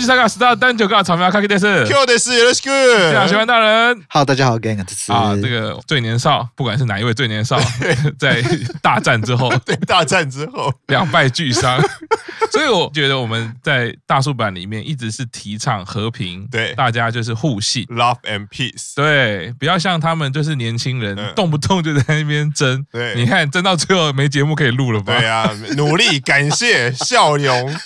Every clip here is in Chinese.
西萨卡斯大单九个草莓卡基电视，Q 的是 Let's go，大家喜欢大人。好，大家好，Gang 啊，这个最年少，不管是哪一位最年少，在大战之后，对大战之后。两败俱伤，所以我觉得我们在大叔版里面一直是提倡和平，对，大家就是互信，Love and Peace，对，不要像他们就是年轻人，动不动就在那边争，对，你看争到最后没节目可以录了吧？对啊，努力，感谢，笑容，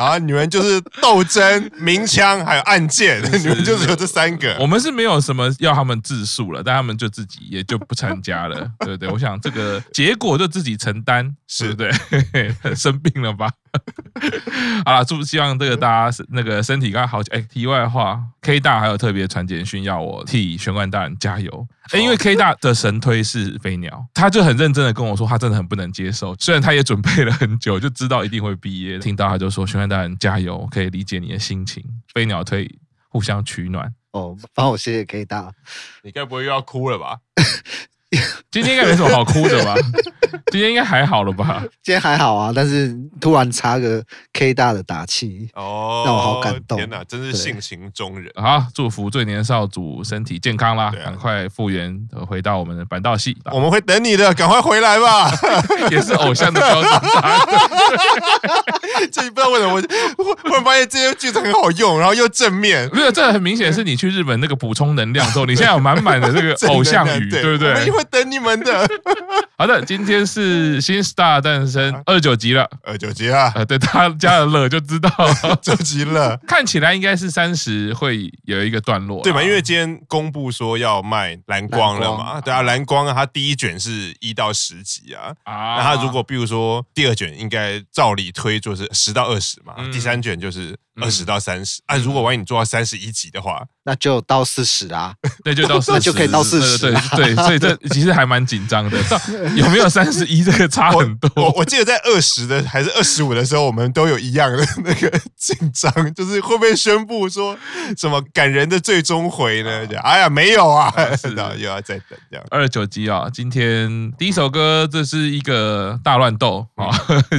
然后你们就是斗争、鸣枪还有暗箭，你们就只有这三个。我们是没有什么要他们自述了，但他们就自己也就不参加了，对不对？我想这个结果就自己承担，是对？生病了吧？好了，祝希望这个大家那个身体刚刚好。哎，题外话，K 大还有特别传简讯要我替玄关大人加油。哎，因为 K 大的神推是飞鸟，他就很认真的跟我说，他真的很不能接受。虽然他也准备了很久，就知道一定会毕业，听到他就说玄关大人加油，可以理解你的心情。飞鸟推互相取暖。哦，帮我谢谢 K 大，你该不会又要哭了吧？今天应该没什么好哭的吧？今天应该还好了吧？今天还好啊，但是突然插个 K 大的打气，哦，让我好感动。天哪，真是性情中人。好，祝福最年少组身体健康啦，赶快复原，回到我们的板道系。我们会等你的，赶快回来吧。也是偶像的标准。这不知道为什么，我忽然发现这些句子很好用，然后又正面。没有，这很明显是你去日本那个补充能量之后，你现在有满满的这个偶像语，对不对？会等你们的。好的，今天是新 star 诞生二九集了，二九集啊，呃，对他加了乐就知道 二九集了。看起来应该是三十会有一个段落，对吧？因为今天公布说要卖蓝光了嘛，对啊，蓝光啊它第一卷是一到十集啊，啊，那它如果比如说第二卷应该照理推就是十到二十嘛，第三卷就是。二十到三十啊！如果万一你做到三十一集的话，那就到四十啊，对就到四十，那就可以到四十。对对，所以这 其实还蛮紧张的。到有没有三十一？这个差很多。我我记得在二十的还是二十五的时候，我们都有一样的那个紧张，就是会不会宣布说什么感人的最终回呢？哎呀，没有啊，是的，又要再等这样。二十九集啊，今天第一首歌，这是一个大乱斗啊，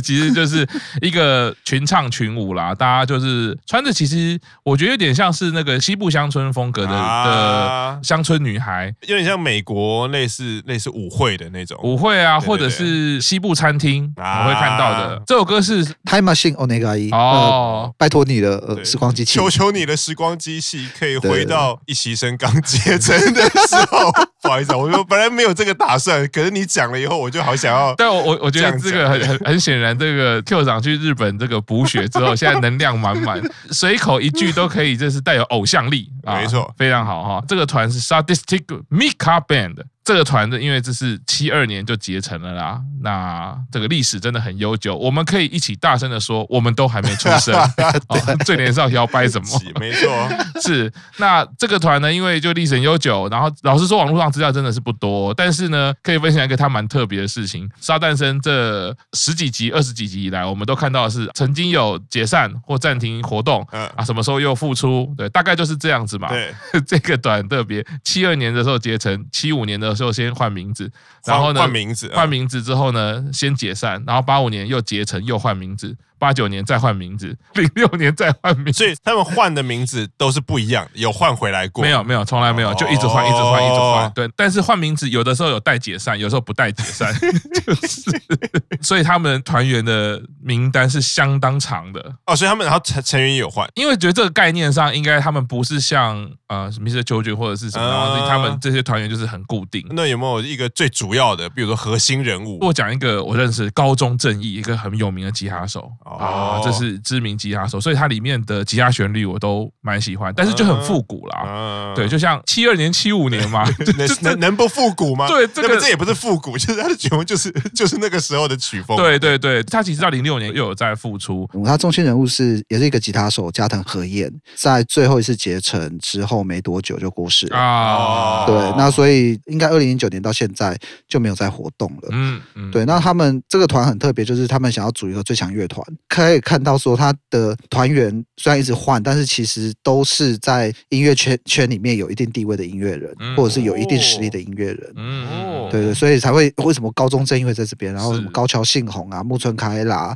其实就是一个群唱群舞啦，大家就是。穿着其实我觉得有点像是那个西部乡村风格的的乡村女孩，有点像美国类似类似舞会的那种。舞会啊，或者是西部餐厅我会看到的。这首歌是 Time Machine 哦，那个阿姨哦，拜托你的时光机器，求求你的时光机器可以回到一席生刚结成的时候。不好意思，我说本来没有这个打算，可是你讲了以后，我就好想要。但我我我觉得这个很很很显然，这个 Q 长去日本这个补血之后，现在能量满满。随口一句都可以，这是带有偶像力啊，没错，非常好哈。这个团是 Sadistic Mika Band。这个团的，因为这是七二年就结成了啦，那这个历史真的很悠久，我们可以一起大声的说，我们都还没出生，哦、最年少摇摆什么？没错，是。那这个团呢，因为就历史很悠久，然后老实说，网络上资料真的是不多，但是呢，可以分享一个他蛮特别的事情。沙诞生这十几集、二十几集以来，我们都看到的是曾经有解散或暂停活动，啊，什么时候又复出？对，大概就是这样子嘛。对，这个团特别，七二年的时候结成，七五年的。就先换名字，然后呢，换名字，换名字之后呢，先解散，然后八五年又结成，又换名字。八九年再换名字，零六年再换名字，所以他们换的名字都是不一样，有换回来过？没有，没有，从来没有，就一直换，一直换，一直换。对，但是换名字有的时候有带解散，有时候不带解散，就是，所以他们团员的名单是相当长的。哦，所以他们然后成成员也有换，因为觉得这个概念上应该他们不是像呃 Mr. Jojo 或者是什么，然后、他们这些团员就是很固定。那有没有一个最主要的，比如说核心人物？我讲一个我认识高中正义一个很有名的吉他手。啊，这是知名吉他手，所以它里面的吉他旋律我都蛮喜欢，但是就很复古啦。对，就像七二年、七五年嘛，能能能不复古吗？对，这个这也不是复古，就是它的曲风就是就是那个时候的曲风。对对对，他其实到零六年又有在复出。他中心人物是也是一个吉他手加藤和彦，在最后一次结成之后没多久就过世了啊。对，那所以应该二零零九年到现在就没有再活动了。嗯嗯，对，那他们这个团很特别，就是他们想要组一个最强乐团。可以看到，说他的团员虽然一直换，但是其实都是在音乐圈圈里面有一定地位的音乐人，或者是有一定实力的音乐人。嗯，对对，所以才会为什么高中正因为在这边，然后什么高桥幸宏啊、木村开拉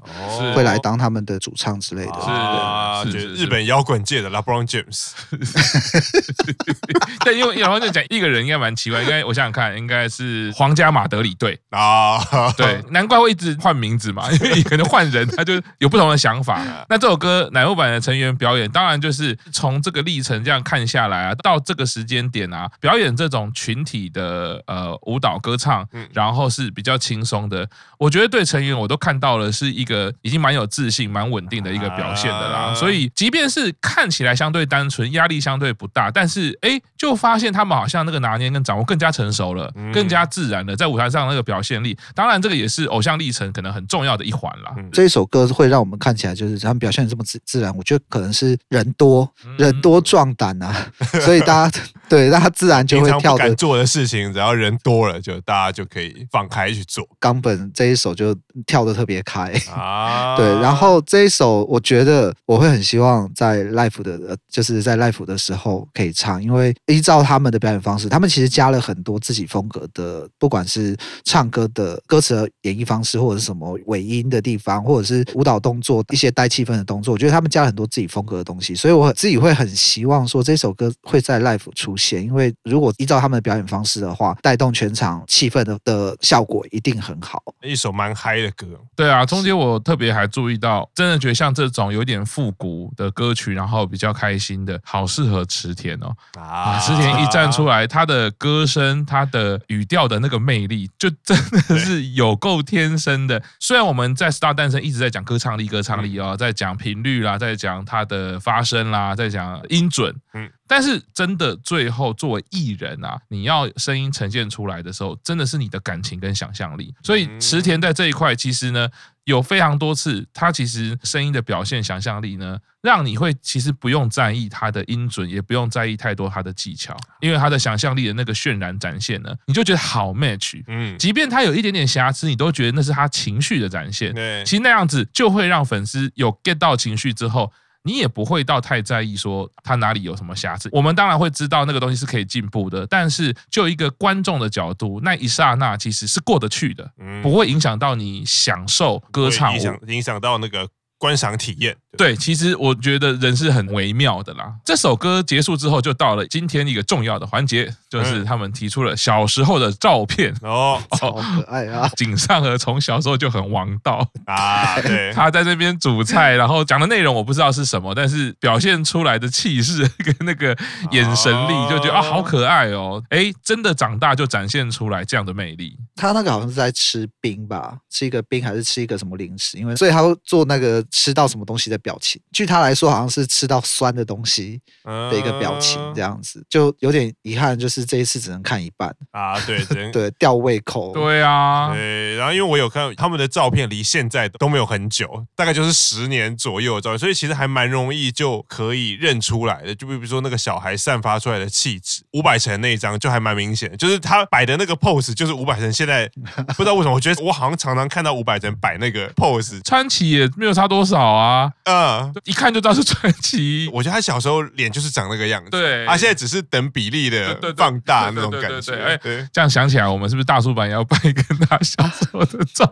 会来当他们的主唱之类的。是啊，就是日本摇滚界的 LeBron James。对，因为然后就讲一个人应该蛮奇怪，应该我想想看，应该是皇家马德里队啊。对，难怪会一直换名字嘛，因为可能换人他就有不同的想法。那这首歌乃木坂的成员表演，当然就是从这个历程这样看下来啊，到这个时间点啊，表演这种群体的呃舞蹈歌唱，然后是比较轻松的。我觉得对成员我都看到了是一个已经蛮有自信、蛮稳定的一个表现的啦。所以即便是看起来相对单纯，压力相对不大，但是哎，就发现他们好像那个拿捏跟掌握更加成熟了，更加自然了在舞台上那个表现力。当然，这个也是偶像历程可能很重要的一环啦。这一首歌会让我们看起来就是他们表现的这么自自然，我觉得可能是人多人多壮胆啊，所以大家 对那他自然就会跳的做的事情，只要人多了，就大家就可以放开去做。冈本这一首就跳的特别开啊，对，然后这一首我觉得我会很希望在 live 的，就是在 live 的时候可以唱，因为依照他们的表演方式，他们其实加了很多自己风格的，不管是唱歌的歌词的演绎方式，或者是什么尾音的地方，或者是舞蹈动作一些带气氛的动作，我觉得他们加了很多自己风格的东西，所以我自己会很希望说这首歌会在 live 出现，因为如果依照他们的表演方式的话，带动全场气氛的的效果一定很好。一首蛮嗨的歌，对啊，中间我特别还注意到，真的觉得像这种有点复古的歌曲，然后比较开心的，好适合池田哦。啊，池田一站出来，他的歌声，他的语调的那个魅力，就真的是有够天生的。虽然我们在 Star 诞生一直在讲歌唱力，歌唱力哦，在讲频率啦，在讲他的发声啦，在讲音准，嗯。但是真的最后作为艺人啊，你要声音呈现出来的时候，真的是你的感情跟想象力。所以池田在这一块其实呢，有非常多次，他其实声音的表现想象力呢，让你会其实不用在意他的音准，也不用在意太多他的技巧，因为他的想象力的那个渲染展现呢，你就觉得好 match。嗯，即便他有一点点瑕疵，你都觉得那是他情绪的展现。对，其实那样子就会让粉丝有 get 到情绪之后。你也不会到太在意说它哪里有什么瑕疵，我们当然会知道那个东西是可以进步的，但是就一个观众的角度，那一刹那其实是过得去的，不会影响到你享受歌唱，影响影响到那个。观赏体验，对，其实我觉得人是很微妙的啦。这首歌结束之后，就到了今天一个重要的环节，就是他们提出了小时候的照片 哦，好可爱啊！井上和从小时候就很王道 啊，对，他在那边煮菜，然后讲的内容我不知道是什么，但是表现出来的气势跟那个眼神力，就觉得啊，好可爱哦！哎，真的长大就展现出来这样的魅力。他那个好像是在吃冰吧，吃一个冰还是吃一个什么零食？因为所以他会做那个。吃到什么东西的表情，据他来说，好像是吃到酸的东西的一个表情，这样子就有点遗憾，就是这一次只能看一半啊。对对 对，吊胃口。对啊，对。然后因为我有看他们的照片，离现在都没有很久，大概就是十年左右的照片，所以其实还蛮容易就可以认出来的。就比如说那个小孩散发出来的气质，五百层那一张就还蛮明显，就是他摆的那个 pose，就是五百层现在不知道为什么，我觉得我好像常常看到伍佰人摆那个 pose，川崎也没有差多少啊，嗯，一看就知道是川崎。我觉得他小时候脸就是长那个样子，对，他现在只是等比例的放大那种感觉。哎，这样想起来，我们是不是大叔版要办一个他小时候的照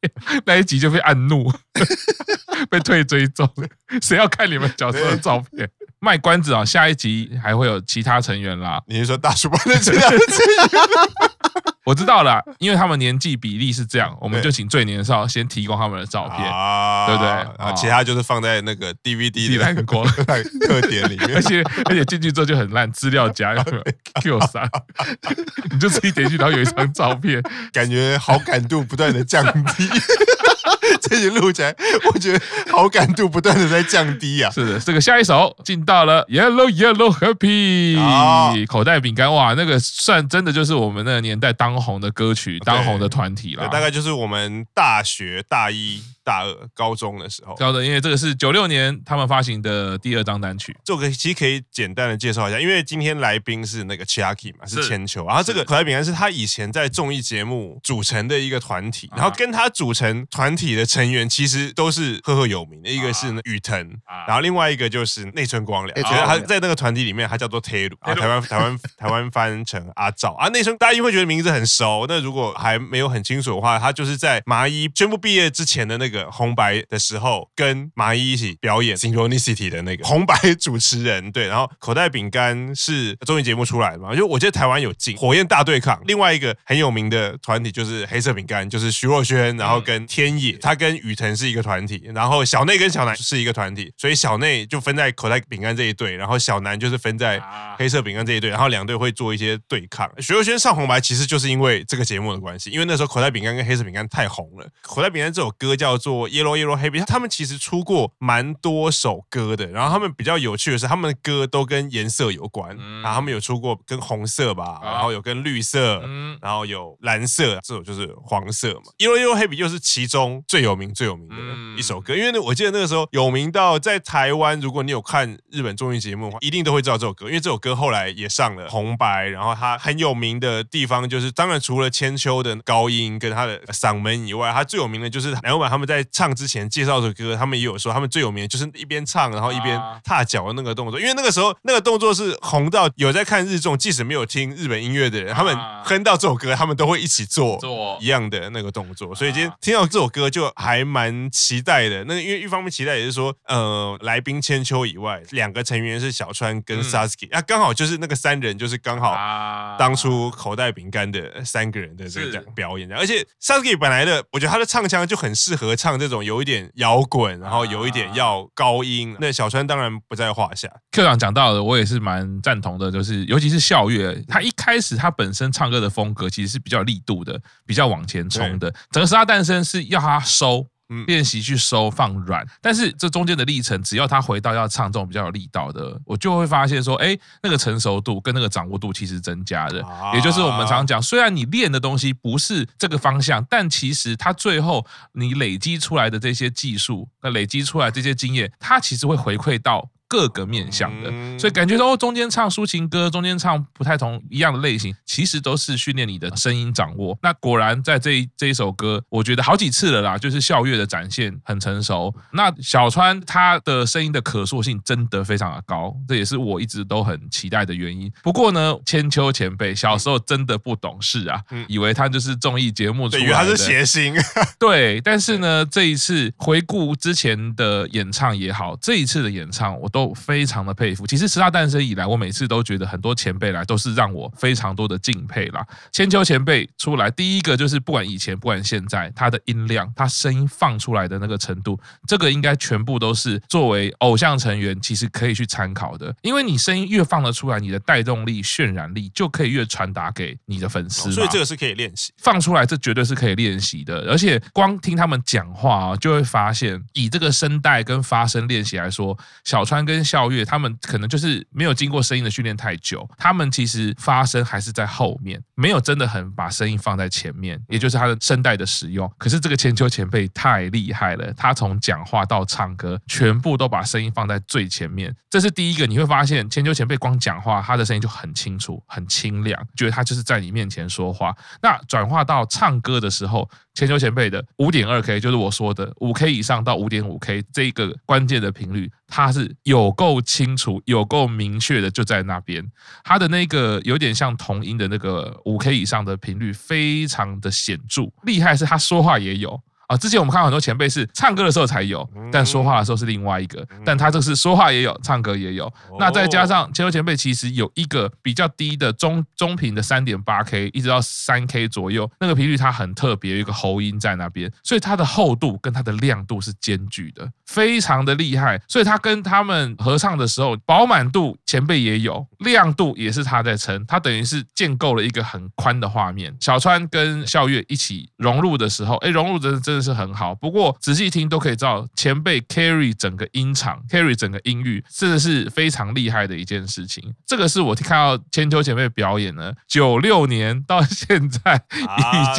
片？那一集就被按怒，被退追踪，谁要看你们小时候的照片？卖关子啊，下一集还会有其他成员啦。你是说大叔版的其他成员？我知道了，因为他们年纪比例是这样，我们就请最年少先提供他们的照片，对不对？啊，其他就是放在那个 DVD 的蓝光 特点里面，而且而且进去之后就很烂，资料夹有没有 Q 三，你就自己点进去，然后有一张照片，感觉好感度不断的降低。这些录起来，我觉得好感度不断的在降低啊。是的，这个下一首进到了 Yellow Yellow Happy，哦，口袋饼干哇，那个算真的就是我们那个年代当红的歌曲，当红的团体了。大概就是我们大学大一。大二高中的时候，高的，因为这个是九六年他们发行的第二张单曲。这个其实可以简单的介绍一下，因为今天来宾是那个 Chiaki 嘛，是千秋。然后这个口袋饼干是他以前在综艺节目组成的一个团体，然后跟他组成团团体的成员其实都是赫赫有名的，一个是雨腾，然后另外一个就是内村光良，觉得他在那个团体里面，他叫做 Teru，啊，台湾台湾台湾翻成阿赵。啊。内村大家因为觉得名字很熟，那如果还没有很清楚的话，他就是在麻衣宣布毕业之前的那个红白的时候，跟麻衣一起表演 Synchronicity 的那个红白主持人。对，然后口袋饼干是综艺节目出来的嘛，就我觉得台湾有进火焰大对抗，另外一个很有名的团体就是黑色饼干，就是徐若瑄，然后跟天野，他跟雨腾是一个团体，然后小内跟小南是一个团体，所以小内就分在口袋饼干这一队，然后小南就是分在黑色饼干这一队，然后两队会做一些对抗。徐若瑄上红白其实就是因为这个节目的关系，因为那时候口袋饼干跟黑色饼干太红了。口袋饼干这首歌叫做 Yellow Yellow Happy，他们其实出过蛮多首歌的，然后他们比较有趣的是，他们的歌都跟颜色有关，然后他们有出过跟红色吧，然后有跟绿色，嗯然后有蓝色，这首就是黄色嘛。Yellow Yellow Happy 就是其中最有名最有名的一首歌，因为呢，我记得那个时候有名到在台湾，如果你有看日本综艺节目的话，一定都会知道这首歌，因为这首歌后来也上了红白，然后它很有名的地方就是，当然除了千秋的高音跟他的嗓门以外，他最有名的就是两位他们在唱之前介绍这首歌，他们也有说他们最有名的就是一边唱然后一边踏脚的那个动作，因为那个时候那个动作是红到有在看日综，即使没有听日本音乐的人，他们哼到这首歌，他们都会一起做做。一样的那个动作，所以今天听到这首歌就还蛮期待的。那因为一方面期待也是说，呃，来宾千秋以外，两个成员是小川跟 Sasuke，啊，刚好就是那个三人就是刚好当初口袋饼干的三个人的这个表演，而且 Sasuke 本来的我觉得他的唱腔就很适合唱这种有一点摇滚，然后有一点要高音，那小川当然不在话下。课长讲到的，我也是蛮赞同的，就是尤其是笑月，他一开始他本身唱歌的风格其实是比较力度的，比较往前冲的。整个十大诞生是要他收练习去收放软，但是这中间的历程，只要他回到要唱这种比较有力道的，我就会发现说，哎，那个成熟度跟那个掌握度其实增加的。也就是我们常常讲，虽然你练的东西不是这个方向，但其实他最后你累积出来的这些技术，那累积出来这些经验，它其实会回馈到。各个面向的，所以感觉说中间唱抒情歌，中间唱不太同一样的类型，其实都是训练你的声音掌握。那果然在这一这一首歌，我觉得好几次了啦，就是笑月的展现很成熟。那小川他的声音的可塑性真的非常的高，这也是我一直都很期待的原因。不过呢，千秋前辈小时候真的不懂事啊，以为他就是综艺节目出来的，他是谐星。对，但是呢，这一次回顾之前的演唱也好，这一次的演唱我都。非常的佩服。其实十大诞生以来，我每次都觉得很多前辈来都是让我非常多的敬佩啦。千秋前辈出来，第一个就是不管以前不管现在，他的音量，他声音放出来的那个程度，这个应该全部都是作为偶像成员其实可以去参考的。因为你声音越放得出来，你的带动力、渲染力就可以越传达给你的粉丝。所以这个是可以练习，放出来这绝对是可以练习的。而且光听他们讲话啊，就会发现以这个声带跟发声练习来说，小川跟跟笑月他们可能就是没有经过声音的训练太久，他们其实发声还是在后面，没有真的很把声音放在前面，也就是他的声带的使用。可是这个千秋前辈太厉害了，他从讲话到唱歌，全部都把声音放在最前面。这是第一个，你会发现千秋前辈光讲话，他的声音就很清楚、很清亮，觉得他就是在你面前说话。那转化到唱歌的时候，千秋前辈的五点二 K 就是我说的五 K 以上到五点五 K 这个关键的频率，它是有够清楚、有够明确的，就在那边。它的那个有点像童音的那个五 K 以上的频率，非常的显著。厉害是他说话也有。啊，之前我们看到很多前辈是唱歌的时候才有，但说话的时候是另外一个。但他这是说话也有，唱歌也有。那再加上千秋前辈其实有一个比较低的中中频的三点八 K，一直到三 K 左右，那个频率它很特别，有一个喉音在那边，所以它的厚度跟它的亮度是兼具的，非常的厉害。所以他跟他们合唱的时候，饱满度前辈也有，亮度也是他在撑，他等于是建构了一个很宽的画面。小川跟笑月一起融入的时候，哎，融入的真的。是很好，不过仔细听都可以知道，前辈 carry 整个音场，carry 整个音域，真的是非常厉害的一件事情。这个是我看到千秋前辈表演呢，九六年到现在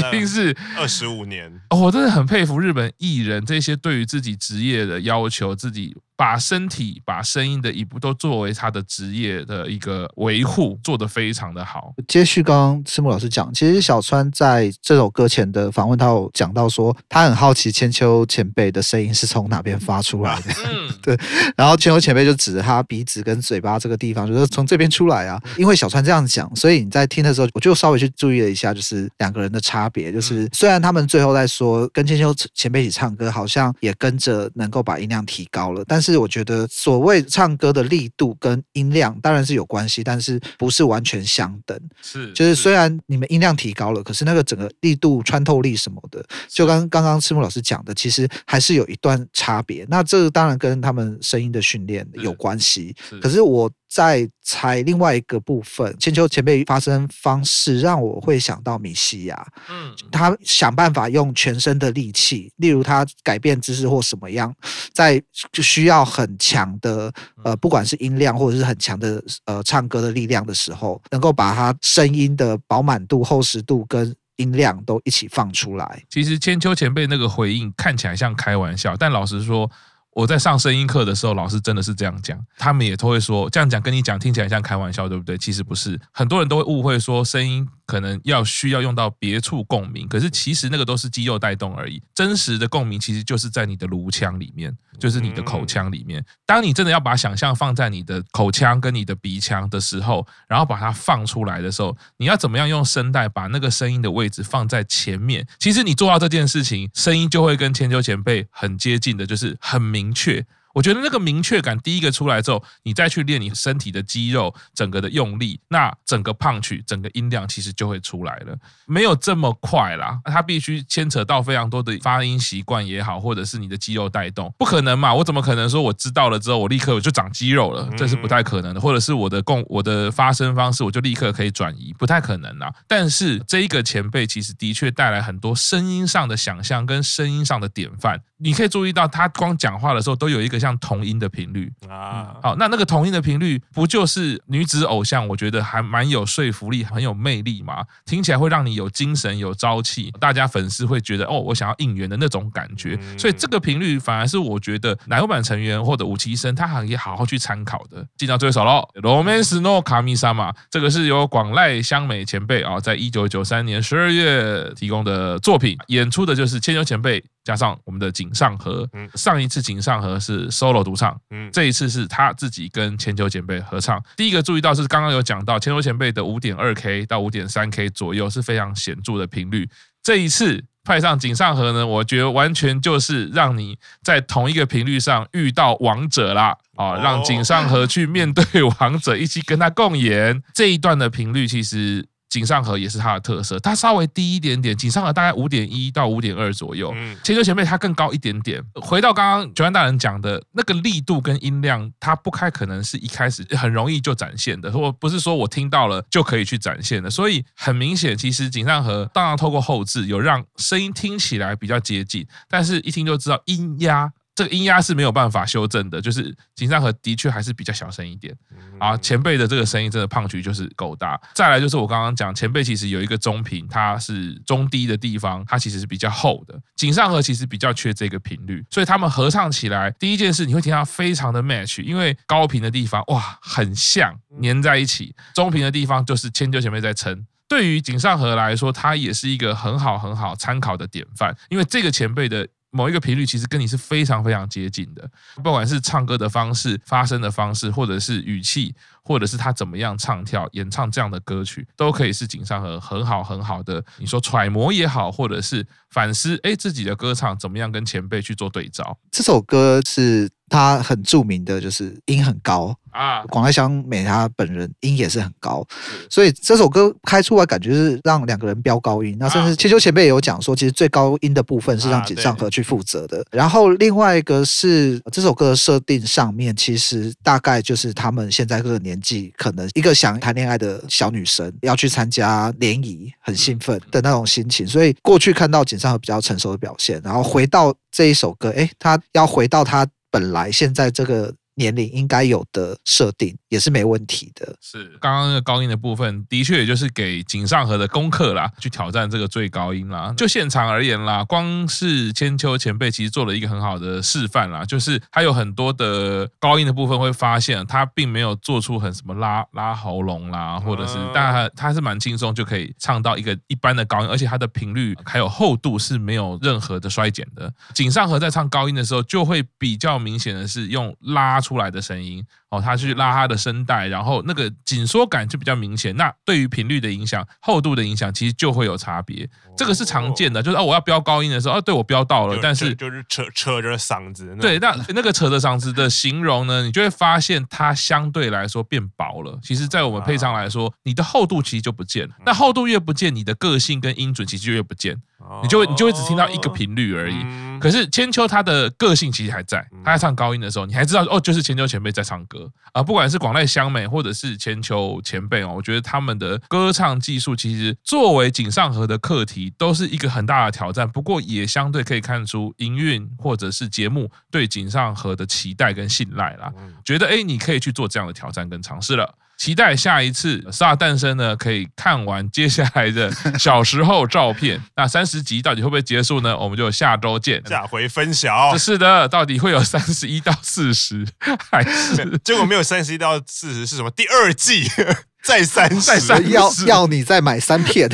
已经是二十五年。哦，我真的很佩服日本艺人这些对于自己职业的要求，自己。把身体、把声音的一步都作为他的职业的一个维护，做得非常的好。接续刚刚赤木老师讲，其实小川在这首歌前的访问，他有讲到说，他很好奇千秋前辈的声音是从哪边发出来的。嗯，对。然后千秋前辈就指着他鼻子跟嘴巴这个地方，就说从这边出来啊。因为小川这样讲，所以你在听的时候，我就稍微去注意了一下，就是两个人的差别。就是虽然他们最后在说跟千秋前辈一起唱歌，好像也跟着能够把音量提高了，但是我觉得所谓唱歌的力度跟音量当然是有关系，但是不是完全相等。是，就是虽然你们音量提高了，可是那个整个力度、穿透力什么的，就刚刚刚赤木老师讲的，其实还是有一段差别。那这个当然跟他们声音的训练有关系。可是我。在猜另外一个部分，千秋前辈发声方式让我会想到米西亚，嗯，他想办法用全身的力气，例如他改变姿势或什么样，在就需要很强的呃，不管是音量或者是很强的呃唱歌的力量的时候，能够把他声音的饱满度、厚实度跟音量都一起放出来。其实千秋前辈那个回应看起来像开玩笑，但老实说。我在上声音课的时候，老师真的是这样讲，他们也都会说这样讲跟你讲听起来像开玩笑，对不对？其实不是，很多人都会误会说声音。可能要需要用到别处共鸣，可是其实那个都是肌肉带动而已。真实的共鸣其实就是在你的颅腔里面，就是你的口腔里面。当你真的要把想象放在你的口腔跟你的鼻腔的时候，然后把它放出来的时候，你要怎么样用声带把那个声音的位置放在前面？其实你做到这件事情，声音就会跟千秋前辈很接近的，就是很明确。我觉得那个明确感，第一个出来之后，你再去练你身体的肌肉，整个的用力，那整个 punch，整个音量其实就会出来了。没有这么快啦，它必须牵扯到非常多的发音习惯也好，或者是你的肌肉带动，不可能嘛？我怎么可能说我知道了之后，我立刻我就长肌肉了？这是不太可能的。或者是我的共我的发声方式，我就立刻可以转移，不太可能啦。但是这一个前辈其实的确带来很多声音上的想象跟声音上的典范。你可以注意到，他光讲话的时候都有一个像同音的频率啊。好，那那个同音的频率不就是女子偶像？我觉得还蛮有说服力，很有魅力嘛。听起来会让你有精神、有朝气，大家粉丝会觉得哦，我想要应援的那种感觉。所以这个频率反而是我觉得奶油版成员或者五期生他可以好好去参考的。进到最首喽，《Romance no Kami-sama》嘛，这个是由广濑香美前辈啊，在一九九三年十二月提供的作品，演出的就是千秋前辈。加上我们的井上和，上一次井上和是 solo 独唱，这一次是他自己跟千秋前辈合唱。第一个注意到是刚刚有讲到千秋前辈的五点二 K 到五点三 K 左右是非常显著的频率，这一次派上井上和呢，我觉得完全就是让你在同一个频率上遇到王者啦。啊，让井上和去面对王者，一起跟他共演。这一段的频率，其实。井上和也是它的特色，它稍微低一点点，井上和大概五点一到五点二左右。千秋前辈它更高一点点。回到刚刚九安大人讲的那个力度跟音量，它不开可能是一开始很容易就展现的，或不是说我听到了就可以去展现的。所以很明显，其实井上和当然透过后置有让声音听起来比较接近，但是一听就知道音压。这个音压是没有办法修正的，就是井上和的确还是比较小声一点啊。前辈的这个声音真的胖曲就是够大。再来就是我刚刚讲，前辈其实有一个中频，它是中低的地方，它其实是比较厚的。井上和其实比较缺这个频率，所以他们合唱起来，第一件事你会听到非常的 match，因为高频的地方哇很像粘在一起，中频的地方就是千秋前辈在撑。对于井上和来说，他也是一个很好很好参考的典范，因为这个前辈的。某一个频率其实跟你是非常非常接近的，不管是唱歌的方式、发声的方式，或者是语气，或者是他怎么样唱跳、演唱这样的歌曲，都可以是井上和很好很好的。你说揣摩也好，或者是反思，哎，自己的歌唱怎么样跟前辈去做对照。这首歌是他很著名的，就是音很高。啊，广濑香美她本人音也是很高，所以这首歌开出来感觉是让两个人飙高音。那甚至千秋前辈也有讲说，其实最高音的部分是让井上和去负责的。然后另外一个是这首歌的设定上面，其实大概就是他们现在这个年纪，可能一个想谈恋爱的小女生要去参加联谊，很兴奋的那种心情。所以过去看到井上和比较成熟的表现，然后回到这一首歌，哎，他要回到他本来现在这个。年龄应该有的设定，也是没问题的。是刚刚那个高音的部分，的确也就是给井上和的功课啦，去挑战这个最高音啦。就现场而言啦，光是千秋前辈其实做了一个很好的示范啦，就是他有很多的高音的部分，会发现他并没有做出很什么拉拉喉咙啦，或者是，但他他是蛮轻松就可以唱到一个一般的高音，而且他的频率还有厚度是没有任何的衰减的。井上和在唱高音的时候，就会比较明显的是用拉出来的声音。哦，他去拉他的声带，然后那个紧缩感就比较明显。那对于频率的影响、厚度的影响，其实就会有差别。这个是常见的，就是哦，我要飙高音的时候，哦，对我飙到了，但是就是扯扯着嗓子。对，那那个扯着嗓子的形容呢，你就会发现它相对来说变薄了。其实，在我们配唱来说，你的厚度其实就不见了。那厚度越不见，你的个性跟音准其实就越不见。你就会你就会只听到一个频率而已。可是千秋他的个性其实还在，他在唱高音的时候，你还知道哦，就是千秋前辈在唱歌啊。不管是广濑香美或者是千秋前辈哦，我觉得他们的歌唱技术其实作为井上和的课题，都是一个很大的挑战。不过也相对可以看出营运或者是节目对井上和的期待跟信赖啦。觉得哎，你可以去做这样的挑战跟尝试了。期待下一次《STAR 诞生》呢，可以看完接下来的小时候照片。那三十集到底会不会结束呢？我们就下周见，下回分晓。是的，到底会有三十一到四十，还是结果没有三十一到四十是什么？第二季 再三再三要要你再买三片。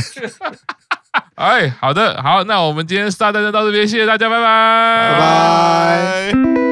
哎，好的，好，那我们今天《STAR 诞生》到这边，谢谢大家，拜拜，拜拜。